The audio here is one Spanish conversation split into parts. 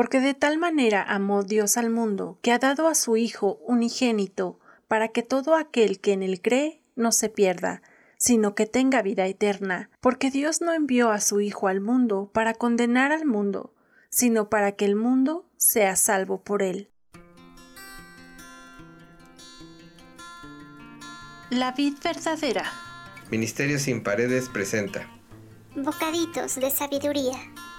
Porque de tal manera amó Dios al mundo, que ha dado a su Hijo unigénito, para que todo aquel que en él cree no se pierda, sino que tenga vida eterna, porque Dios no envió a su Hijo al mundo para condenar al mundo, sino para que el mundo sea salvo por él. La vid verdadera. Ministerio sin paredes presenta. Bocaditos de sabiduría.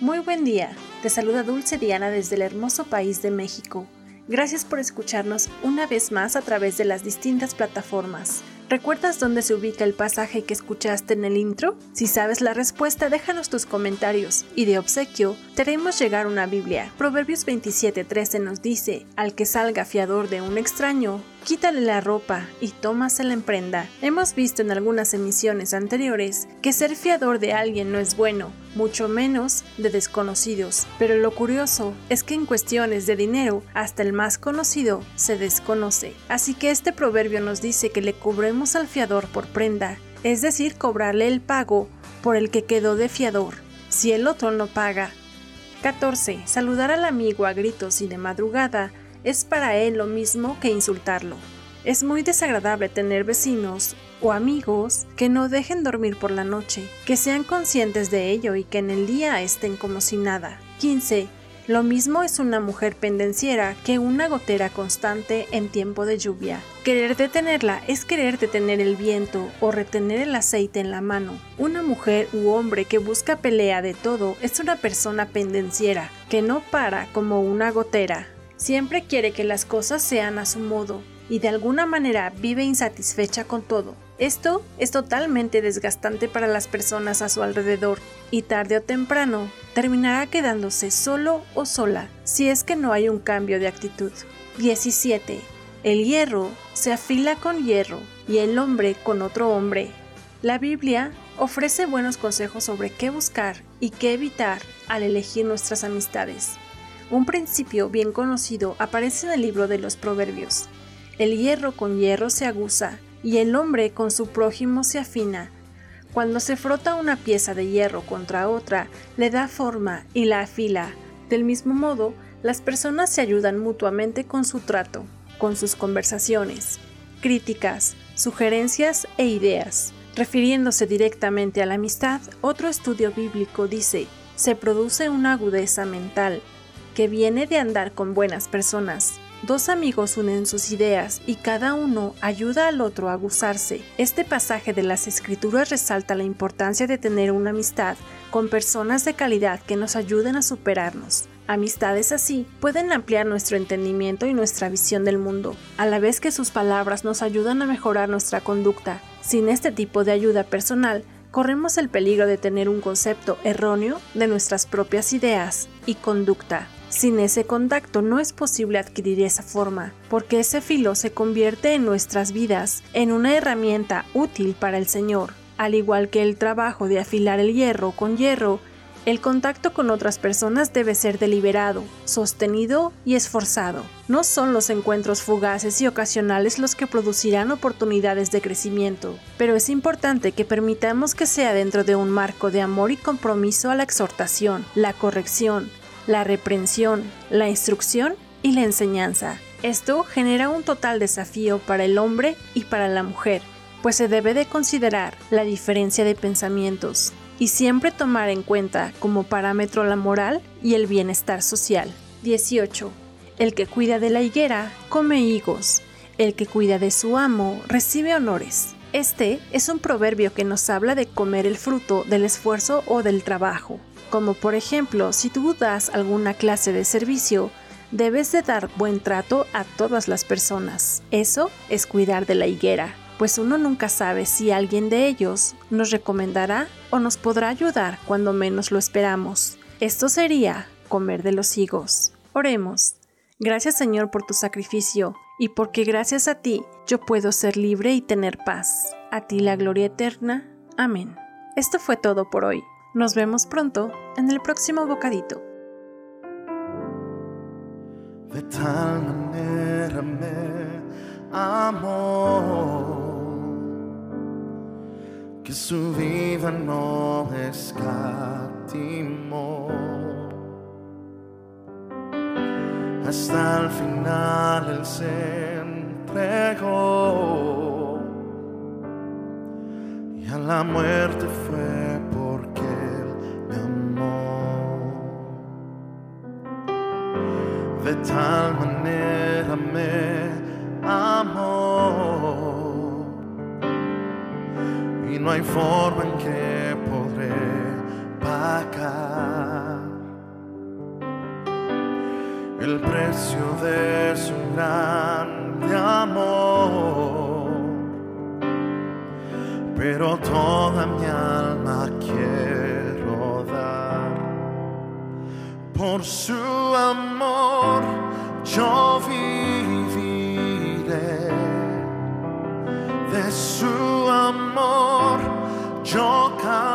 Muy buen día, te saluda Dulce Diana desde el hermoso país de México. Gracias por escucharnos una vez más a través de las distintas plataformas. ¿Recuerdas dónde se ubica el pasaje que escuchaste en el intro? Si sabes la respuesta, déjanos tus comentarios y de obsequio te haremos llegar una Biblia. Proverbios 27:13 nos dice, al que salga fiador de un extraño, quítale la ropa y tómasela en prenda. Hemos visto en algunas emisiones anteriores que ser fiador de alguien no es bueno, mucho menos de desconocidos. Pero lo curioso es que en cuestiones de dinero, hasta el más conocido se desconoce. Así que este proverbio nos dice que le cubremos al fiador por prenda, es decir, cobrarle el pago por el que quedó de fiador, si el otro no paga. 14. Saludar al amigo a gritos y de madrugada es para él lo mismo que insultarlo. Es muy desagradable tener vecinos o amigos que no dejen dormir por la noche, que sean conscientes de ello y que en el día estén como si nada. 15. Lo mismo es una mujer pendenciera que una gotera constante en tiempo de lluvia. Querer detenerla es querer detener el viento o retener el aceite en la mano. Una mujer u hombre que busca pelea de todo es una persona pendenciera, que no para como una gotera. Siempre quiere que las cosas sean a su modo y de alguna manera vive insatisfecha con todo. Esto es totalmente desgastante para las personas a su alrededor y tarde o temprano terminará quedándose solo o sola si es que no hay un cambio de actitud. 17. El hierro se afila con hierro y el hombre con otro hombre. La Biblia ofrece buenos consejos sobre qué buscar y qué evitar al elegir nuestras amistades. Un principio bien conocido aparece en el libro de los Proverbios. El hierro con hierro se aguza y el hombre con su prójimo se afina. Cuando se frota una pieza de hierro contra otra, le da forma y la afila. Del mismo modo, las personas se ayudan mutuamente con su trato, con sus conversaciones, críticas, sugerencias e ideas. Refiriéndose directamente a la amistad, otro estudio bíblico dice, se produce una agudeza mental, que viene de andar con buenas personas. Dos amigos unen sus ideas y cada uno ayuda al otro a gozarse. Este pasaje de las escrituras resalta la importancia de tener una amistad con personas de calidad que nos ayuden a superarnos. Amistades así pueden ampliar nuestro entendimiento y nuestra visión del mundo, a la vez que sus palabras nos ayudan a mejorar nuestra conducta. Sin este tipo de ayuda personal, corremos el peligro de tener un concepto erróneo de nuestras propias ideas y conducta. Sin ese contacto no es posible adquirir esa forma, porque ese filo se convierte en nuestras vidas en una herramienta útil para el Señor. Al igual que el trabajo de afilar el hierro con hierro, el contacto con otras personas debe ser deliberado, sostenido y esforzado. No son los encuentros fugaces y ocasionales los que producirán oportunidades de crecimiento, pero es importante que permitamos que sea dentro de un marco de amor y compromiso a la exhortación, la corrección, la reprensión, la instrucción y la enseñanza. Esto genera un total desafío para el hombre y para la mujer, pues se debe de considerar la diferencia de pensamientos y siempre tomar en cuenta como parámetro la moral y el bienestar social. 18. El que cuida de la higuera come higos, el que cuida de su amo recibe honores. Este es un proverbio que nos habla de comer el fruto del esfuerzo o del trabajo como por ejemplo si tú das alguna clase de servicio, debes de dar buen trato a todas las personas. Eso es cuidar de la higuera. pues uno nunca sabe si alguien de ellos nos recomendará o nos podrá ayudar cuando menos lo esperamos. Esto sería comer de los higos. Oremos. Gracias Señor por tu sacrificio y porque gracias a ti yo puedo ser libre y tener paz. A ti la gloria eterna. Amén. Esto fue todo por hoy. Nos vemos pronto en el próximo bocadito. De tal manera me amó que su vida no escatimó. Hasta el final él se entregó y a la muerte fue tal manera me amó y no hay forma en que podré pagar el precio de su grande amor. Pero toda mi alma quiero dar por su your kind.